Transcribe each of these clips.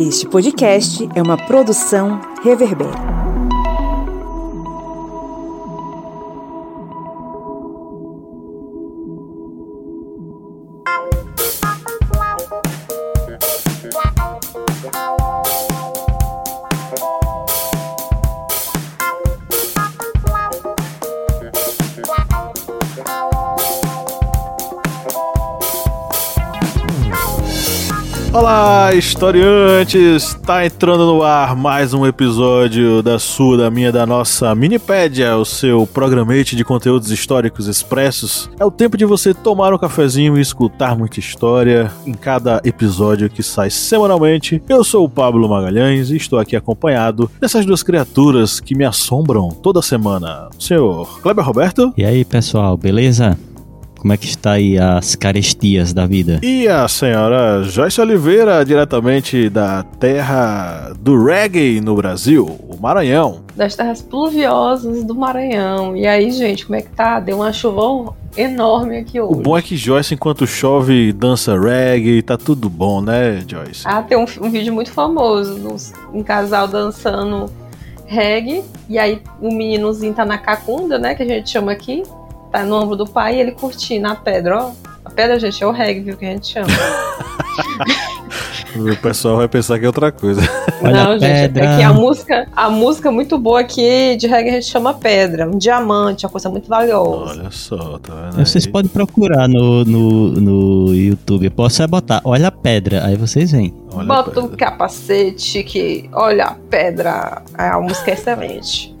Este podcast é uma produção Reverber. Olá, historiantes! Tá entrando no ar mais um episódio da sua, da minha, da nossa Minipédia, o seu programete de conteúdos históricos expressos. É o tempo de você tomar um cafezinho e escutar muita história em cada episódio que sai semanalmente. Eu sou o Pablo Magalhães e estou aqui acompanhado dessas duas criaturas que me assombram toda semana. O senhor Kleber Roberto. E aí, pessoal, beleza? Como é que está aí as carestias da vida? E a senhora Joyce Oliveira, diretamente da terra do reggae no Brasil, o Maranhão. Das terras pluviosas do Maranhão. E aí, gente, como é que tá? Deu uma chuva enorme aqui hoje. O bom é que Joyce, enquanto chove, dança reggae, tá tudo bom, né, Joyce? Ah, tem um, um vídeo muito famoso, um casal dançando reggae, e aí o meninozinho tá na cacunda, né, que a gente chama aqui, tá no ombro do pai e ele curtindo a pedra, ó. A pedra, gente, é o reggae, viu, que a gente chama. o pessoal vai pensar que é outra coisa. Olha Não, a gente, é que a música, a música muito boa aqui de reggae a gente chama pedra, um diamante, uma coisa muito valiosa. Olha só, tá vendo? Vocês podem procurar no, no, no YouTube. Eu posso é botar, olha a pedra, aí vocês vêm. Olha Bota o um capacete que olha a pedra. A música é excelente.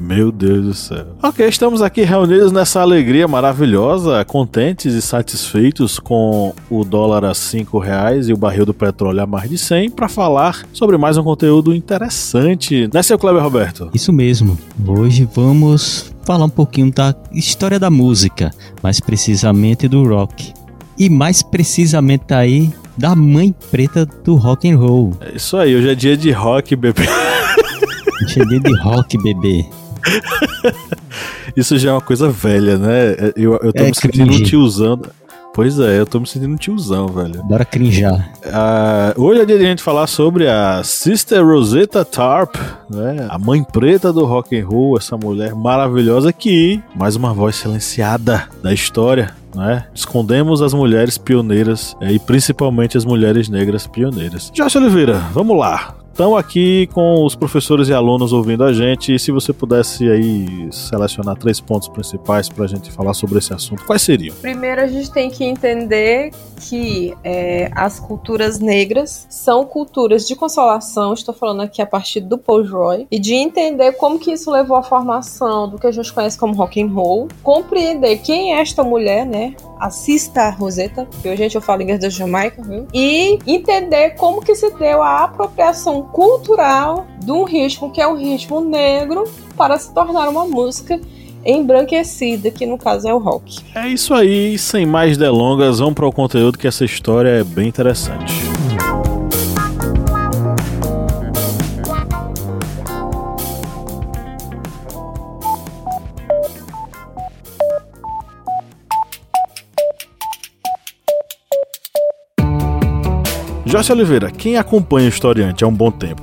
Meu Deus do céu. Ok, estamos aqui reunidos nessa alegria maravilhosa, contentes e satisfeitos com o dólar a 5 reais e o barril do petróleo a mais de 100 para falar sobre mais um conteúdo interessante. Né, seu Kleber Roberto? Isso mesmo. Hoje vamos falar um pouquinho da história da música, mais precisamente do rock. E mais precisamente aí da mãe preta do rock and roll. É isso aí, hoje é dia de rock, bebê. Hoje é dia de rock, bebê. Isso já é uma coisa velha, né? Eu, eu tô é me sentindo um tiozão. Pois é, eu tô me sentindo um tiozão, velho. Bora crinjar. Uh, hoje é dia de a gente falar sobre a Sister Rosetta Tarp, né? A mãe preta do rock and roll, essa mulher maravilhosa que, mais uma voz silenciada da história, né? Escondemos as mulheres pioneiras é, e principalmente as mulheres negras pioneiras. Jorge Oliveira, vamos lá estão aqui com os professores e alunos ouvindo a gente. E se você pudesse aí selecionar três pontos principais para a gente falar sobre esse assunto, quais seriam? Primeiro, a gente tem que entender que é, as culturas negras são culturas de consolação. Estou falando aqui a partir do Paul Roy e de entender como que isso levou à formação do que a gente conhece como rock and roll, compreender quem é esta mulher, né? A Sista Rosetta, que hoje a gente fala inglês da Jamaica, viu? E entender como que se deu a apropriação cultural de um ritmo que é um ritmo negro para se tornar uma música embranquecida, que no caso é o rock. É isso aí, sem mais delongas, vamos para o conteúdo que essa história é bem interessante. Jorge Oliveira, quem acompanha o historiante há um bom tempo,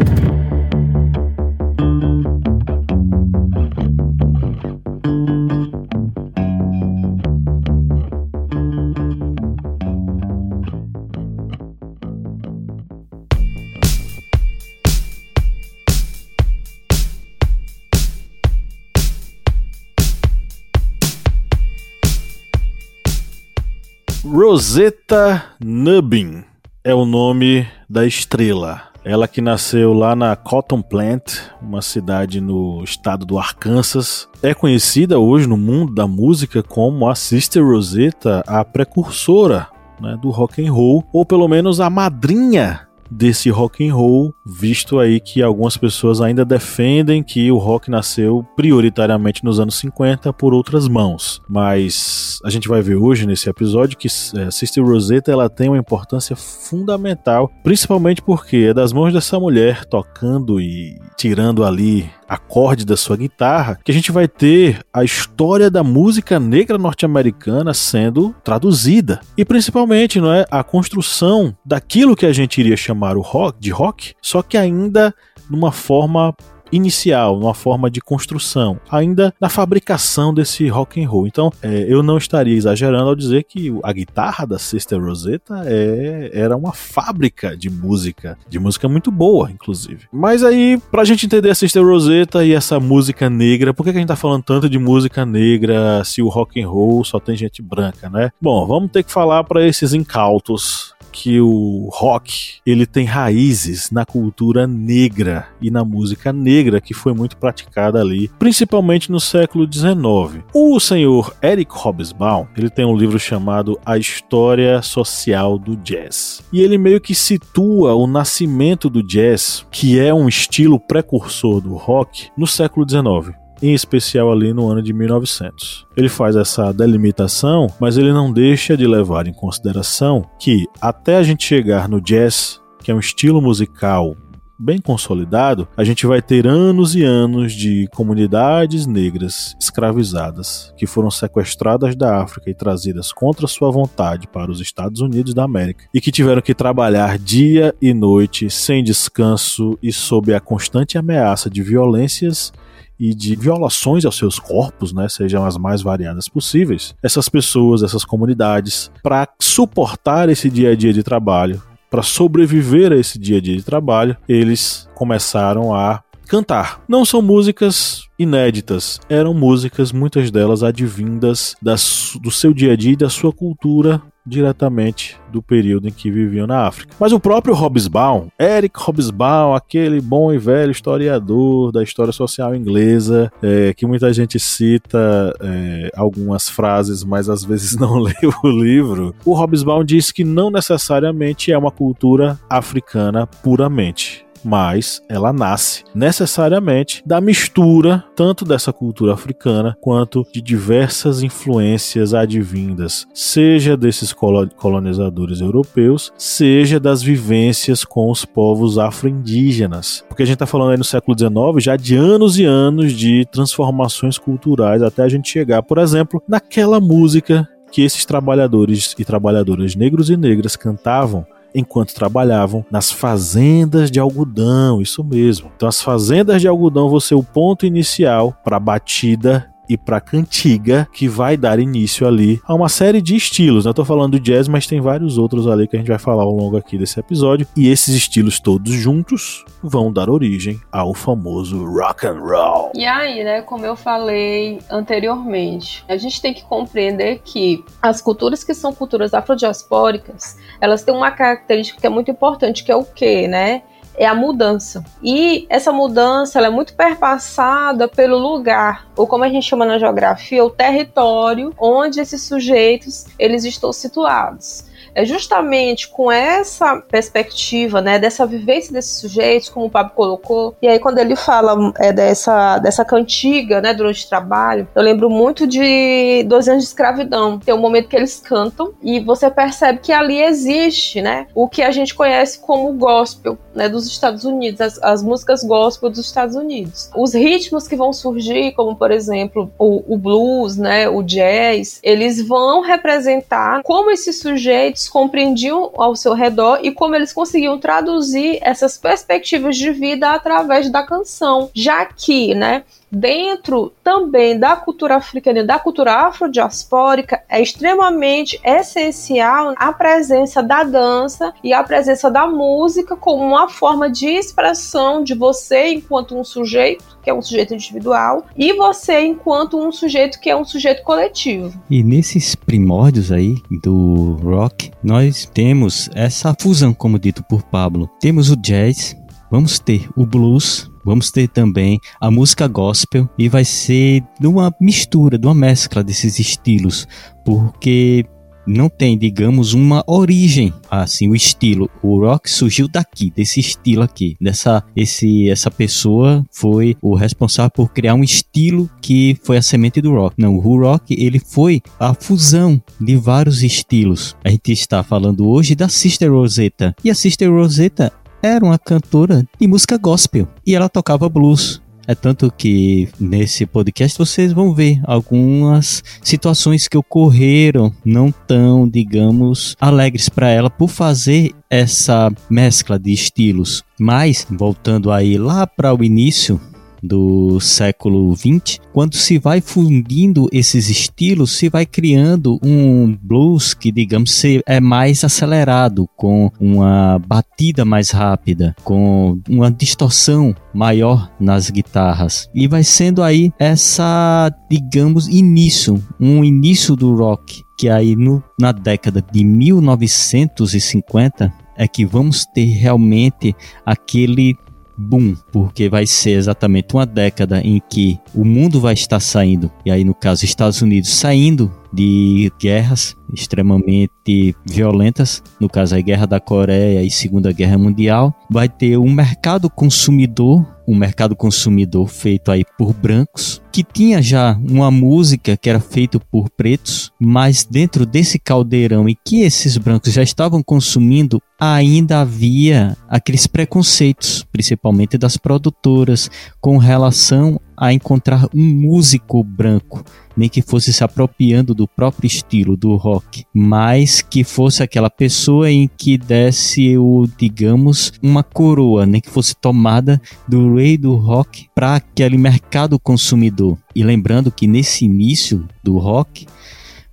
Rosetta Nubbin é o nome da estrela. Ela que nasceu lá na Cotton Plant, uma cidade no estado do Arkansas, é conhecida hoje no mundo da música como a Sister Rosetta, a precursora né, do rock and roll, ou pelo menos a madrinha desse rock and roll, visto aí que algumas pessoas ainda defendem que o rock nasceu prioritariamente nos anos 50 por outras mãos. Mas a gente vai ver hoje nesse episódio que é, Sister Rosetta ela tem uma importância fundamental, principalmente porque é das mãos dessa mulher tocando e tirando ali acorde da sua guitarra, que a gente vai ter a história da música negra norte-americana sendo traduzida. E principalmente, não é, a construção daquilo que a gente iria chamar o rock de rock, só que ainda numa forma inicial, numa forma de construção, ainda na fabricação desse rock and roll. Então, é, eu não estaria exagerando ao dizer que a guitarra da Sister Rosetta é, era uma fábrica de música, de música muito boa, inclusive. Mas aí, pra gente entender a Sister Rosetta e essa música negra, por que, que a gente tá falando tanto de música negra se o rock and roll só tem gente branca, né? Bom, vamos ter que falar para esses incautos que o rock ele tem raízes na cultura negra e na música negra que foi muito praticada ali, principalmente no século XIX. O senhor Eric Hobsbawm ele tem um livro chamado A História Social do Jazz e ele meio que situa o nascimento do jazz, que é um estilo precursor do rock, no século XIX em especial ali no ano de 1900. Ele faz essa delimitação, mas ele não deixa de levar em consideração que até a gente chegar no jazz, que é um estilo musical bem consolidado, a gente vai ter anos e anos de comunidades negras escravizadas que foram sequestradas da África e trazidas contra sua vontade para os Estados Unidos da América e que tiveram que trabalhar dia e noite sem descanso e sob a constante ameaça de violências e de violações aos seus corpos, né, sejam as mais variadas possíveis, essas pessoas, essas comunidades, para suportar esse dia a dia de trabalho, para sobreviver a esse dia a dia de trabalho, eles começaram a cantar. Não são músicas inéditas, eram músicas, muitas delas advindas das, do seu dia a dia e da sua cultura diretamente do período em que viviam na África. Mas o próprio Hobsbawm, Eric Hobsbawm, aquele bom e velho historiador da história social inglesa, é, que muita gente cita é, algumas frases, mas às vezes não lê o livro, o Hobsbawm diz que não necessariamente é uma cultura africana puramente mas ela nasce necessariamente da mistura tanto dessa cultura africana quanto de diversas influências advindas, seja desses colonizadores europeus, seja das vivências com os povos afro-indígenas. Porque a gente está falando aí no século XIX já de anos e anos de transformações culturais até a gente chegar, por exemplo, naquela música que esses trabalhadores e trabalhadoras negros e negras cantavam enquanto trabalhavam nas fazendas de algodão, isso mesmo. Então as fazendas de algodão vão ser o ponto inicial para a batida e para cantiga que vai dar início ali a uma série de estilos. Eu tô falando do jazz, mas tem vários outros ali que a gente vai falar ao longo aqui desse episódio. E esses estilos todos juntos vão dar origem ao famoso rock and roll. E aí, né, como eu falei anteriormente, a gente tem que compreender que as culturas que são culturas afrodiaspóricas, elas têm uma característica que é muito importante, que é o quê, né? É a mudança. E essa mudança ela é muito perpassada pelo lugar, ou como a gente chama na geografia, o território onde esses sujeitos eles estão situados é justamente com essa perspectiva, né, dessa vivência desses sujeitos, como o Pablo colocou, e aí quando ele fala é, dessa, dessa cantiga, né, durante o trabalho, eu lembro muito de Dois Anos de Escravidão. Tem um momento que eles cantam e você percebe que ali existe, né, o que a gente conhece como gospel, né, dos Estados Unidos, as, as músicas gospel dos Estados Unidos. Os ritmos que vão surgir, como por exemplo o, o blues, né, o jazz, eles vão representar como esses sujeitos compreendiam ao seu redor e como eles conseguiam traduzir essas perspectivas de vida através da canção, já que, né, dentro também da cultura africana da cultura afrodiaspórica, é extremamente essencial a presença da dança e a presença da música como uma forma de expressão de você enquanto um sujeito, que é um sujeito individual, e você enquanto um sujeito que é um sujeito coletivo. E nesses primórdios aí do rock, nós temos essa fusão, como dito por Pablo. Temos o jazz, vamos ter o blues, vamos ter também a música gospel e vai ser de uma mistura, de uma mescla desses estilos, porque não tem, digamos, uma origem, assim, o estilo. O rock surgiu daqui, desse estilo aqui, dessa esse essa pessoa foi o responsável por criar um estilo que foi a semente do rock. Não, o rock ele foi a fusão de vários estilos. A gente está falando hoje da Sister Rosetta. E a Sister Rosetta era uma cantora de música gospel e ela tocava blues. É tanto que nesse podcast vocês vão ver algumas situações que ocorreram não tão, digamos, alegres para ela por fazer essa mescla de estilos. Mas voltando aí lá para o início do século XX, quando se vai fundindo esses estilos, se vai criando um blues que, digamos, é mais acelerado, com uma batida mais rápida, com uma distorção maior nas guitarras. E vai sendo aí essa, digamos, início, um início do rock, que aí no, na década de 1950 é que vamos ter realmente aquele boom, porque vai ser exatamente uma década em que o mundo vai estar saindo, e aí no caso Estados Unidos saindo de guerras extremamente violentas, no caso a Guerra da Coreia e Segunda Guerra Mundial, vai ter um mercado consumidor, um mercado consumidor feito aí por brancos, que tinha já uma música que era feita por pretos, mas dentro desse caldeirão em que esses brancos já estavam consumindo, ainda havia aqueles preconceitos, principalmente das produtoras, com relação a encontrar um músico branco, nem que fosse se apropriando do próprio estilo do rock, mas que fosse aquela pessoa em que desse o, digamos, uma coroa, nem que fosse tomada do rei do rock para aquele mercado consumidor. E lembrando que nesse início do rock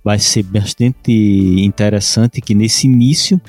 vai ser bastante interessante que nesse início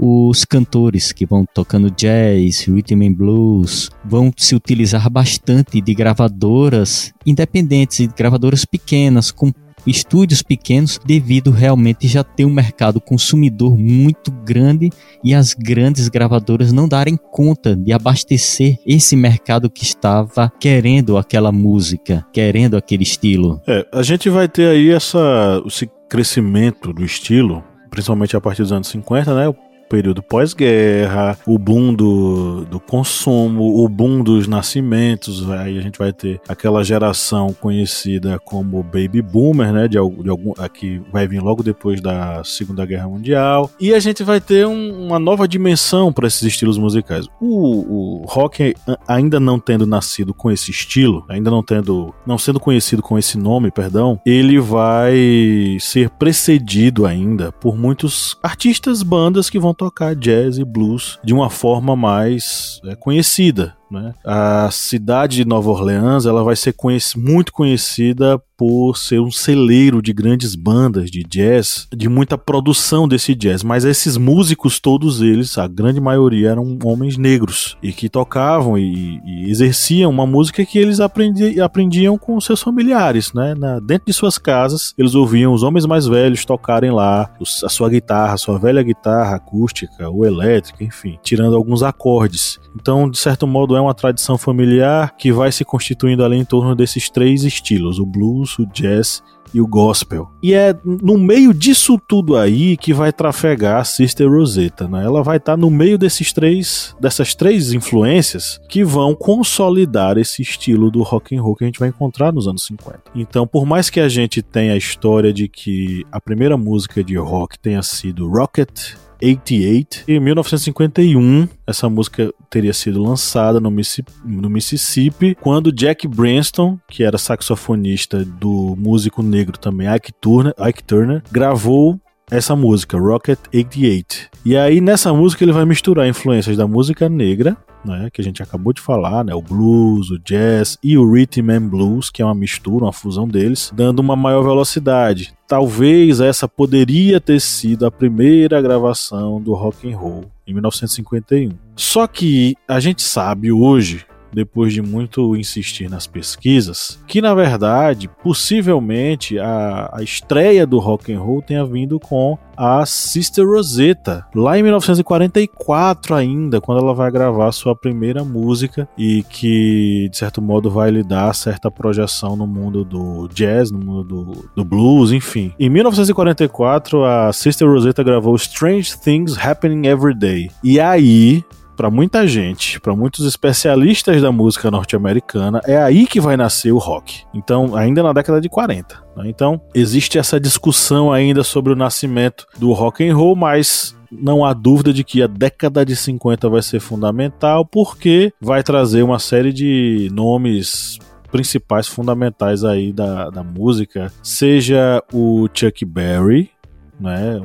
os cantores que vão tocando jazz, rhythm and blues, vão se utilizar bastante de gravadoras independentes e gravadoras pequenas com estúdios pequenos devido realmente já ter um mercado consumidor muito grande e as grandes gravadoras não darem conta de abastecer esse mercado que estava querendo aquela música, querendo aquele estilo. É, a gente vai ter aí essa, esse crescimento do estilo principalmente a partir dos anos 50, né? Período pós-guerra, o boom do, do consumo, o boom dos nascimentos. Aí a gente vai ter aquela geração conhecida como Baby Boomer, né? De, de algum, aqui vai vir logo depois da Segunda Guerra Mundial. E a gente vai ter um, uma nova dimensão para esses estilos musicais. O, o rock, ainda não tendo nascido com esse estilo, ainda não tendo, não sendo conhecido com esse nome, perdão, ele vai ser precedido ainda por muitos artistas, bandas que vão tocar jazz e blues de uma forma mais é, conhecida. Né? A cidade de Nova Orleans ela vai ser conhec muito conhecida por ser um celeiro de grandes bandas de jazz, de muita produção desse jazz, mas esses músicos, todos eles, a grande maioria eram homens negros e que tocavam e, e exerciam uma música que eles aprendi, aprendiam com seus familiares, né? Na, dentro de suas casas, eles ouviam os homens mais velhos tocarem lá os, a sua guitarra, a sua velha guitarra acústica ou elétrica, enfim, tirando alguns acordes. Então, de certo modo, é uma tradição familiar que vai se constituindo ali em torno desses três estilos: o blues, o jazz e o gospel. E é no meio disso tudo aí que vai trafegar a Sister Rosetta, né? Ela vai estar tá no meio desses três, dessas três influências que vão consolidar esse estilo do rock and roll que a gente vai encontrar nos anos 50. Então, por mais que a gente tenha a história de que a primeira música de rock tenha sido Rocket 88. Em 1951, essa música teria sido lançada no Mississippi, no Mississippi, quando Jack Branston, que era saxofonista do músico negro também Ike Turner, Ike Turner gravou essa música, Rocket 88. E aí nessa música ele vai misturar influências da música negra né, que a gente acabou de falar, né, o blues, o jazz e o rhythm and blues, que é uma mistura, uma fusão deles, dando uma maior velocidade. Talvez essa poderia ter sido a primeira gravação do rock and roll em 1951. Só que a gente sabe hoje depois de muito insistir nas pesquisas, que na verdade, possivelmente, a, a estreia do rock and roll tenha vindo com a Sister Rosetta, lá em 1944 ainda, quando ela vai gravar sua primeira música e que, de certo modo, vai lhe dar certa projeção no mundo do jazz, no mundo do, do blues, enfim. Em 1944, a Sister Rosetta gravou Strange Things Happening Every Day. E aí, para muita gente, para muitos especialistas da música norte-americana, é aí que vai nascer o rock. Então, ainda na década de 40. Né? Então, existe essa discussão ainda sobre o nascimento do rock and roll, mas não há dúvida de que a década de 50 vai ser fundamental porque vai trazer uma série de nomes principais fundamentais aí da, da música, seja o Chuck Berry, né,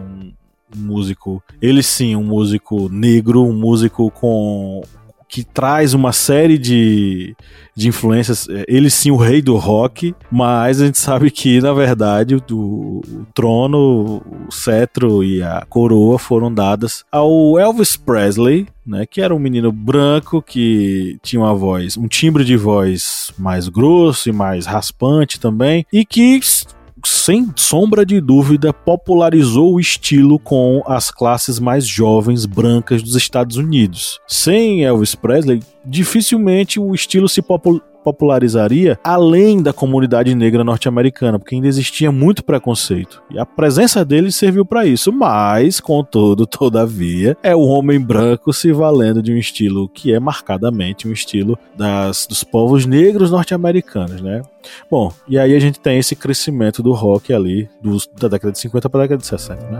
um, músico, ele sim, um músico negro, um músico com que traz uma série de, de influências. Ele sim, o rei do rock, mas a gente sabe que, na verdade, o, o, trono, o cetro e a coroa foram dadas ao Elvis Presley, né, que era um menino branco que tinha uma voz, um timbre de voz mais grosso e mais raspante também, e que sem sombra de dúvida, popularizou o estilo com as classes mais jovens brancas dos Estados Unidos. Sem Elvis Presley, dificilmente o estilo se popularizaria além da comunidade negra norte-americana, porque ainda existia muito preconceito. E a presença dele serviu para isso, mas, contudo, todavia, é o homem branco se valendo de um estilo que é marcadamente um estilo das, dos povos negros norte-americanos, né? Bom, e aí a gente tem esse crescimento do rock ali, dos, da década de 50 para a década de 60, né?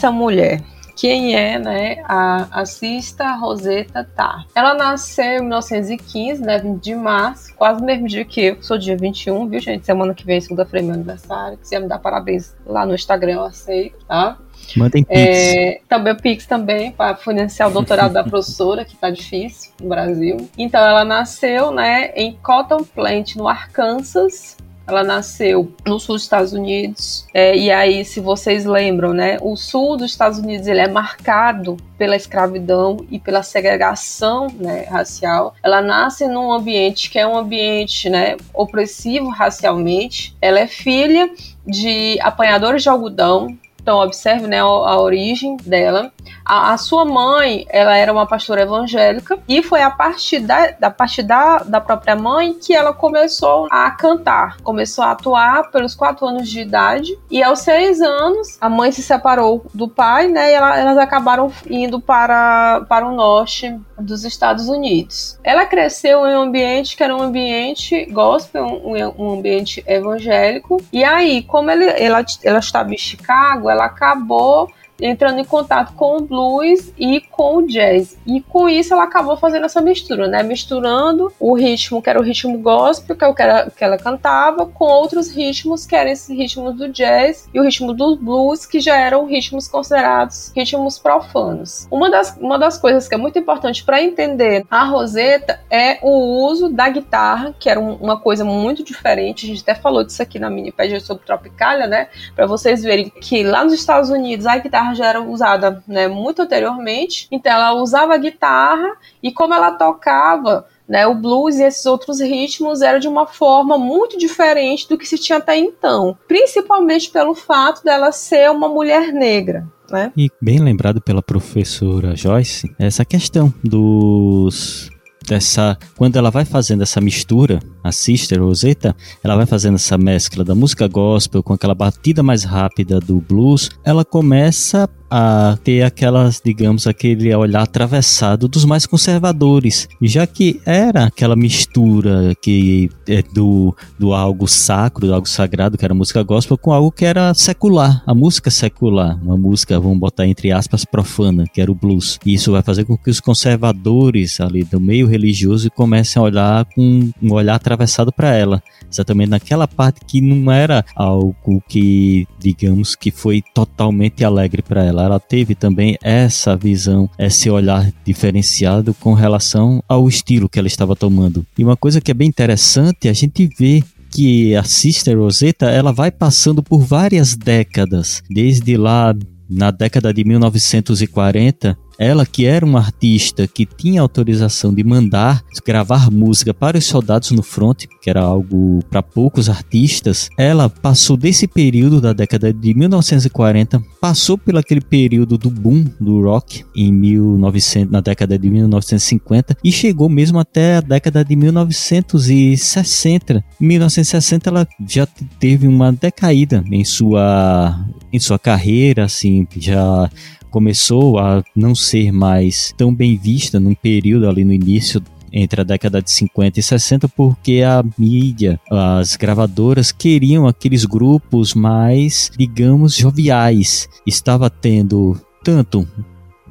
Essa mulher? Quem é, né, a, a Sista Rosetta Tá? Ela nasceu em 1915, né, 20 de março, quase o mesmo dia que eu, que sou dia 21, viu, gente? Semana que vem, segunda-feira, meu aniversário. Se me dar parabéns lá no Instagram, eu aceito, tá? Mandem Pix. É, também o Pix também, para financiar o doutorado da professora, que tá difícil no Brasil. Então, ela nasceu, né, em Cotton Plant, no Arkansas, ela nasceu no sul dos Estados Unidos. É, e aí, se vocês lembram, né, o sul dos Estados Unidos ele é marcado pela escravidão e pela segregação né, racial. Ela nasce num ambiente que é um ambiente né, opressivo racialmente. Ela é filha de apanhadores de algodão então, observe né, a, origem dela. A, a, sua mãe, ela era uma pastora evangélica e foi a partir, da, da, partir da, da própria mãe que ela começou a cantar. Começou a atuar pelos quatro anos de idade e aos seis anos a mãe se separou do pai, né? E ela, elas acabaram indo para, para o norte dos Estados Unidos. Ela cresceu em um ambiente que era um ambiente gospel, um, um ambiente evangélico. E aí, como ele, ela, ela estava em Chicago, ela acabou entrando em contato com o blues e com o jazz. E com isso ela acabou fazendo essa mistura, né? Misturando o ritmo que era o ritmo gospel, que é o que ela, que ela cantava, com outros ritmos que eram esses ritmos do jazz e o ritmo do blues, que já eram ritmos considerados ritmos profanos. Uma das, uma das coisas que é muito importante para entender a Rosetta é o uso da guitarra, que era um, uma coisa muito diferente. A gente até falou disso aqui na mini sobre Tropicália, né? Para vocês verem que lá nos Estados Unidos a guitarra guitarra já era usada né, muito anteriormente, então ela usava a guitarra e como ela tocava né, o blues e esses outros ritmos eram de uma forma muito diferente do que se tinha até então, principalmente pelo fato dela ser uma mulher negra. Né? E bem lembrado pela professora Joyce, essa questão dos dessa quando ela vai fazendo essa mistura, a Sister Rosetta, ela vai fazendo essa mescla da música gospel com aquela batida mais rápida do blues, ela começa a ter aquelas, digamos, aquele olhar atravessado dos mais conservadores, já que era aquela mistura que é do, do algo sacro, do algo sagrado, que era música gospel, com algo que era secular, a música secular, uma música, vamos botar entre aspas, profana, que era o blues. E isso vai fazer com que os conservadores ali do meio religioso comecem a olhar com um olhar atravessado para ela, exatamente naquela parte que não era algo que, digamos, que foi totalmente alegre para ela. Ela teve também essa visão, esse olhar diferenciado com relação ao estilo que ela estava tomando. E uma coisa que é bem interessante, a gente vê que a Sister Rosetta ela vai passando por várias décadas, desde lá na década de 1940 ela, que era uma artista que tinha autorização de mandar gravar música para os soldados no front, que era algo para poucos artistas, ela passou desse período da década de 1940, passou pelo aquele período do boom do rock em 1900, na década de 1950 e chegou mesmo até a década de 1960. Em 1960 ela já teve uma decaída em sua em sua carreira, assim, já começou a não ser mais tão bem vista num período ali no início entre a década de 50 e 60 porque a mídia, as gravadoras queriam aqueles grupos mais, digamos, joviais. Estava tendo tanto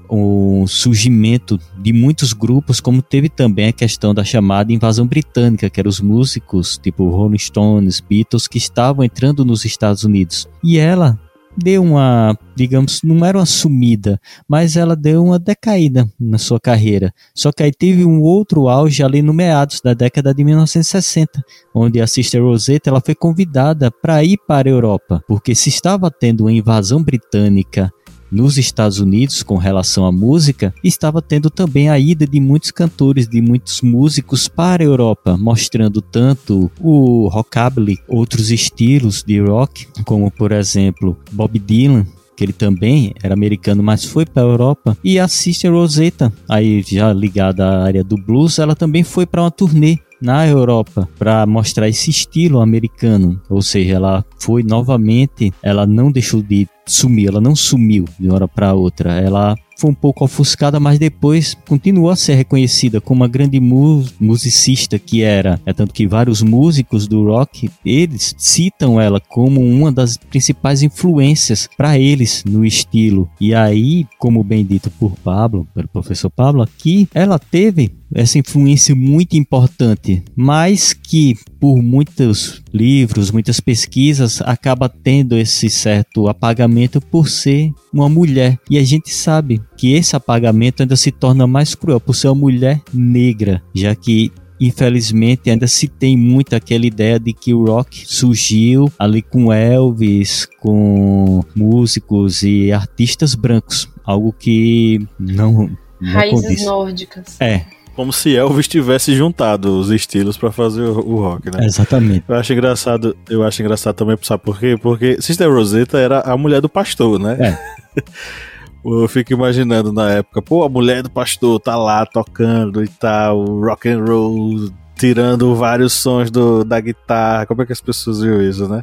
o surgimento de muitos grupos, como teve também a questão da chamada invasão britânica, que eram os músicos tipo Rolling Stones, Beatles, que estavam entrando nos Estados Unidos. E ela deu uma, digamos, não era uma sumida, mas ela deu uma decaída na sua carreira. Só que aí teve um outro auge ali no meados da década de 1960, onde a Sister Rosetta ela foi convidada para ir para a Europa, porque se estava tendo uma invasão britânica nos Estados Unidos com relação à música, estava tendo também a ida de muitos cantores, de muitos músicos para a Europa, mostrando tanto o rockabilly, outros estilos de rock, como por exemplo Bob Dylan, que ele também era americano, mas foi para a Europa. E a Sister Rosetta, aí já ligada à área do blues, ela também foi para uma turnê na Europa para mostrar esse estilo americano, ou seja, ela foi novamente, ela não deixou de sumir, ela não sumiu de uma hora para outra, ela foi um pouco ofuscada, mas depois continuou a ser reconhecida como uma grande mu musicista que era. É tanto que vários músicos do rock, eles citam ela como uma das principais influências para eles no estilo. E aí, como bem dito por Pablo, pelo professor Pablo aqui, ela teve essa influência muito importante, mas que por muitos livros, muitas pesquisas, acaba tendo esse certo apagamento por ser uma mulher. E a gente sabe que esse apagamento ainda se torna mais cruel por ser uma mulher negra, já que infelizmente ainda se tem muito aquela ideia de que o rock surgiu ali com Elvis, com músicos e artistas brancos, algo que não, não Raízes condiz. nórdicas. É, como se Elvis tivesse juntado os estilos para fazer o, o, rock, né? Exatamente. Eu acho engraçado, eu acho engraçado também, sabe por quê? Porque Sister Rosetta era a mulher do pastor, né? É. Eu fico imaginando na época, pô, a mulher do pastor tá lá tocando e tal, rock and roll, tirando vários sons do, da guitarra. Como é que as pessoas viram isso, né?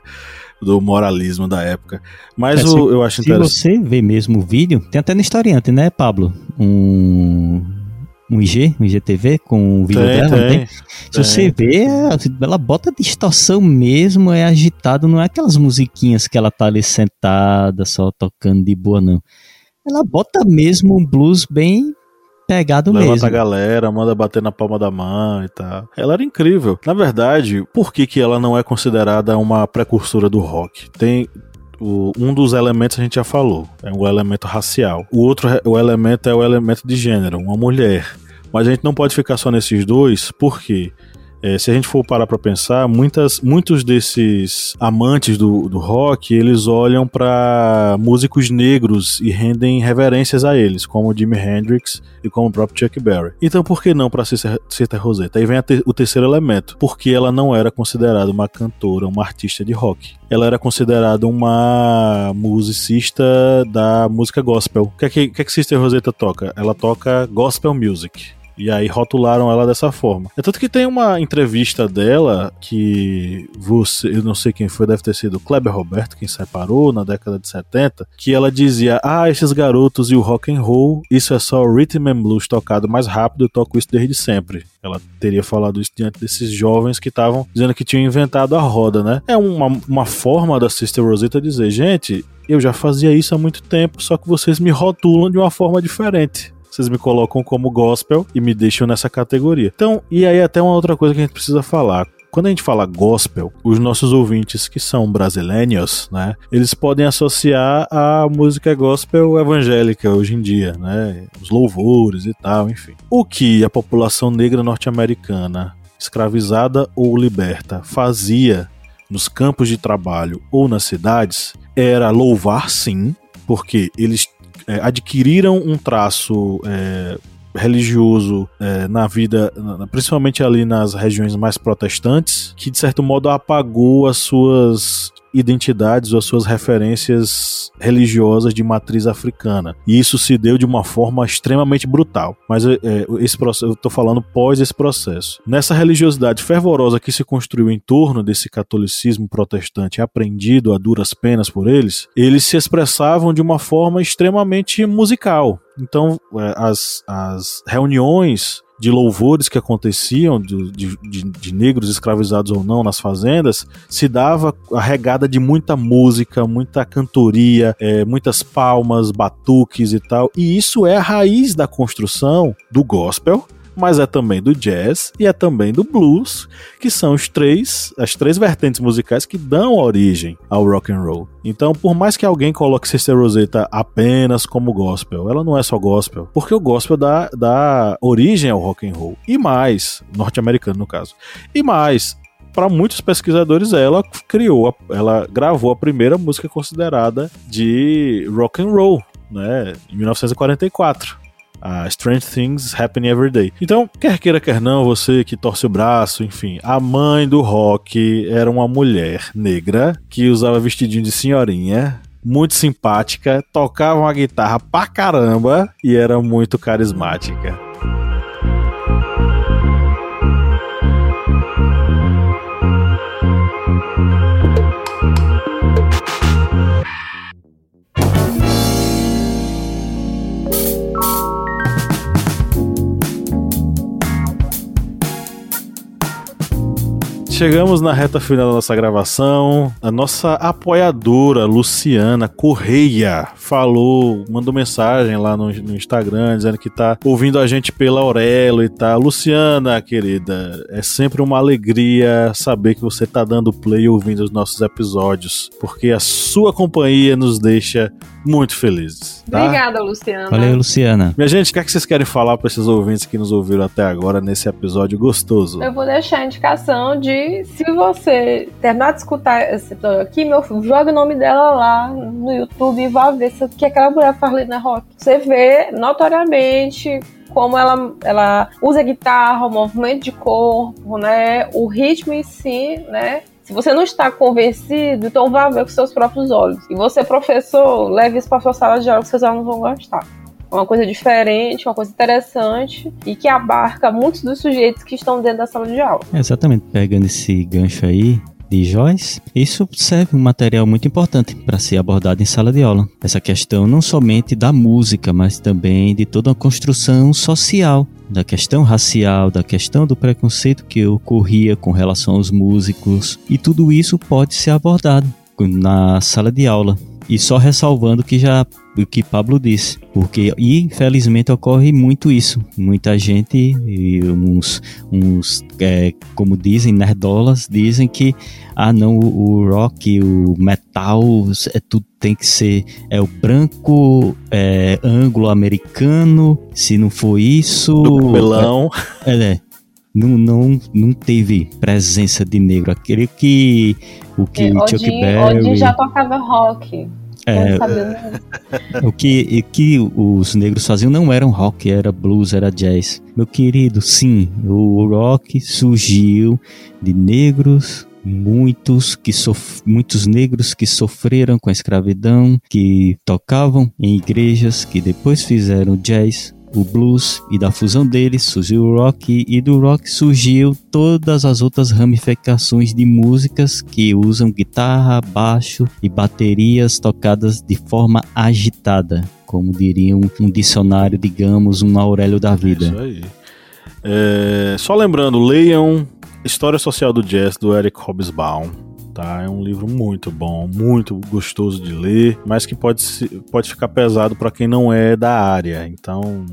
Do moralismo da época. Mas é, o, se, eu acho se interessante. Se você ver mesmo o vídeo, tem até no historiante, né, Pablo? Um um IG, um IGTV com o vídeo tem, dela, tem, tem? Se você vê, ela bota distorção mesmo, é agitado, não é aquelas musiquinhas que ela tá ali sentada, só tocando de boa, não. Ela bota mesmo um blues bem pegado Levanta mesmo. a galera, manda bater na palma da mão e tal. Ela era incrível. Na verdade, por que, que ela não é considerada uma precursora do rock? Tem, o, um dos elementos a gente já falou, é o elemento racial. O outro o elemento é o elemento de gênero, uma mulher. Mas a gente não pode ficar só nesses dois, porque é, se a gente for parar para pensar, muitas, muitos desses amantes do, do rock, eles olham para músicos negros e rendem reverências a eles, como Jimi Hendrix e como o próprio Chuck Berry. Então, por que não para Sister Rosetta? Aí vem te, o terceiro elemento, porque ela não era considerada uma cantora, uma artista de rock. Ela era considerada uma musicista da música gospel. O que é que, que, é que Sister Rosetta toca? Ela toca gospel music. E aí rotularam ela dessa forma. É tanto que tem uma entrevista dela que você, eu não sei quem foi, deve ter sido Kleber Roberto, quem separou na década de 70, que ela dizia: "Ah, esses garotos e o rock and roll, isso é só o rhythm and blues tocado mais rápido, eu toco isso desde sempre". Ela teria falado isso diante desses jovens que estavam dizendo que tinham inventado a roda, né? É uma, uma forma da Sister Rosetta dizer, gente, eu já fazia isso há muito tempo, só que vocês me rotulam de uma forma diferente vocês me colocam como gospel e me deixam nessa categoria. Então, e aí até uma outra coisa que a gente precisa falar. Quando a gente fala gospel, os nossos ouvintes que são brasileiros, né, eles podem associar a música gospel evangélica hoje em dia, né, os louvores e tal, enfim. O que a população negra norte-americana, escravizada ou liberta, fazia nos campos de trabalho ou nas cidades era louvar sim, porque eles é, adquiriram um traço é, religioso é, na vida, principalmente ali nas regiões mais protestantes, que de certo modo apagou as suas identidades ou as suas referências religiosas de matriz africana. E isso se deu de uma forma extremamente brutal. Mas é, é esse processo, eu estou falando pós esse processo. Nessa religiosidade fervorosa que se construiu em torno desse catolicismo protestante aprendido a duras penas por eles, eles se expressavam de uma forma extremamente musical. Então, é, as, as reuniões de louvores que aconteciam de, de, de, negros escravizados ou não nas fazendas, se dava a regada de muita música, muita cantoria, é, muitas palmas, batuques e tal. E isso é a raiz da construção do gospel mas é também do jazz e é também do blues, que são os três, as três vertentes musicais que dão origem ao rock and roll. Então, por mais que alguém coloque Sister Rosetta apenas como gospel, ela não é só gospel, porque o gospel dá, dá origem ao rock and roll. E mais, norte-americano no caso. E mais, para muitos pesquisadores, ela criou, ela gravou a primeira música considerada de rock and roll, né, em 1944 a Strange Things Happen Every Day. Então, quer queira, quer não, você que torce o braço, enfim, a mãe do rock era uma mulher negra que usava vestidinho de senhorinha, muito simpática, tocava uma guitarra pra caramba e era muito carismática. Chegamos na reta final da nossa gravação. A nossa apoiadora, Luciana Correia, falou, mandou mensagem lá no, no, Instagram dizendo que tá ouvindo a gente pela Aurelo e tá. Luciana, querida, é sempre uma alegria saber que você tá dando play ouvindo os nossos episódios, porque a sua companhia nos deixa muito felizes. Tá? Obrigada, Luciana. Valeu, Luciana. Minha gente, o que, é que vocês querem falar para esses ouvintes que nos ouviram até agora nesse episódio gostoso? Eu vou deixar a indicação de se você terminar de escutar esse episódio aqui, meu filho, joga o nome dela lá no YouTube e vá ver o que aquela mulher faz ali rock. Você vê notoriamente como ela, ela usa guitarra, o movimento de corpo, né? O ritmo em si, né? Se você não está convencido, então vá ver com seus próprios olhos. E você, professor, leve isso para sua sala de aula que seus alunos vão gostar. É uma coisa diferente, uma coisa interessante e que abarca muitos dos sujeitos que estão dentro da sala de aula. exatamente, pegando esse gancho aí, de Joyce, isso serve um material muito importante para ser abordado em sala de aula. Essa questão não somente da música, mas também de toda a construção social, da questão racial, da questão do preconceito que ocorria com relação aos músicos, e tudo isso pode ser abordado na sala de aula. E só ressalvando que já o que Pablo disse, porque infelizmente ocorre muito isso. Muita gente, uns, uns é, como dizem, nerdolas, dizem que ah não, o, rock, o metal, é tudo tem que ser é o branco é, anglo-americano. Se não for isso, do cabelão. É, é, não, não, não teve presença de negro. Aquele que o que É, Chuck Odin, Berry, Odin já tocava rock. é, o que, o que os negros faziam não era um rock, era blues, era jazz. Meu querido, sim, o rock surgiu de negros, muitos que sof muitos negros que sofreram com a escravidão, que tocavam em igrejas, que depois fizeram jazz, o blues e da fusão deles surgiu o rock e do rock surgiu todas as outras ramificações de músicas que usam guitarra, baixo e baterias tocadas de forma agitada, como diria um, um dicionário, digamos, um Aurélio da É vida. isso aí. É, só lembrando, leiam História Social do Jazz do Eric Hobsbawm. Tá? É um livro muito bom, muito gostoso de ler, mas que pode, pode ficar pesado para quem não é da área. Então,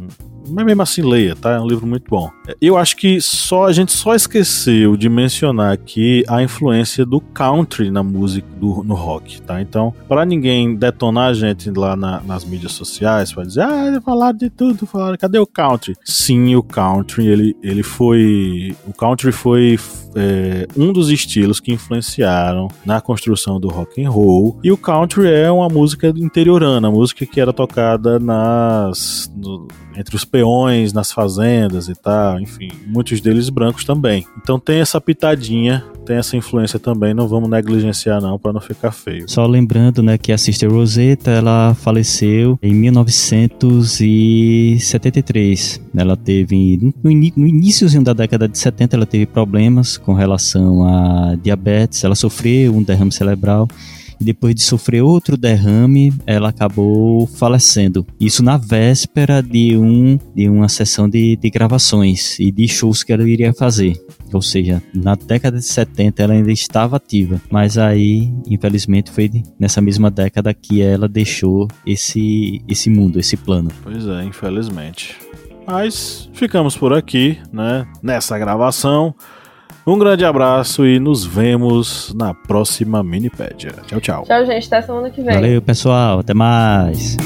mas mesmo assim leia, tá? É um livro muito bom. Eu acho que só a gente só esqueceu de mencionar aqui a influência do country na música, do, no rock, tá? Então, para ninguém detonar a gente lá na- nas mídias sociais, para dizer, ah, falaram de tudo, falaram, cadê o country? Sim, o country, ele, ele foi. O country foi é, um dos estilos que influenciaram na construção do rock and roll. E o country é uma música interiorana, música que era tocada nas no- entre os peões, nas fazendas e tal, enfim, muitos deles brancos também. Então tem essa pitadinha, tem essa influência também, não vamos negligenciar não para não ficar feio. Só lembrando, né, que a Sister Rosetta, ela faleceu em 1973. Ela teve no, ini- no iníciozinho da década de 70, ela teve problemas com relação a diabetes, ela sofreu um derrame cerebral e depois de sofrer outro derrame, ela acabou falecendo. Isso na véspera de um de uma sessão de, de gravações e de shows que ela iria fazer. Ou seja, na década de 70 ela ainda estava ativa, mas aí, infelizmente, foi nessa mesma década que ela deixou esse, esse mundo, esse plano. Pois é, infelizmente. Mas ficamos por aqui, né? Nessa gravação. Um grande abraço e nos vemos na próxima Minipédia. Tchau, tchau. Tchau, gente. Até semana que vem. Valeu, pessoal, até mais!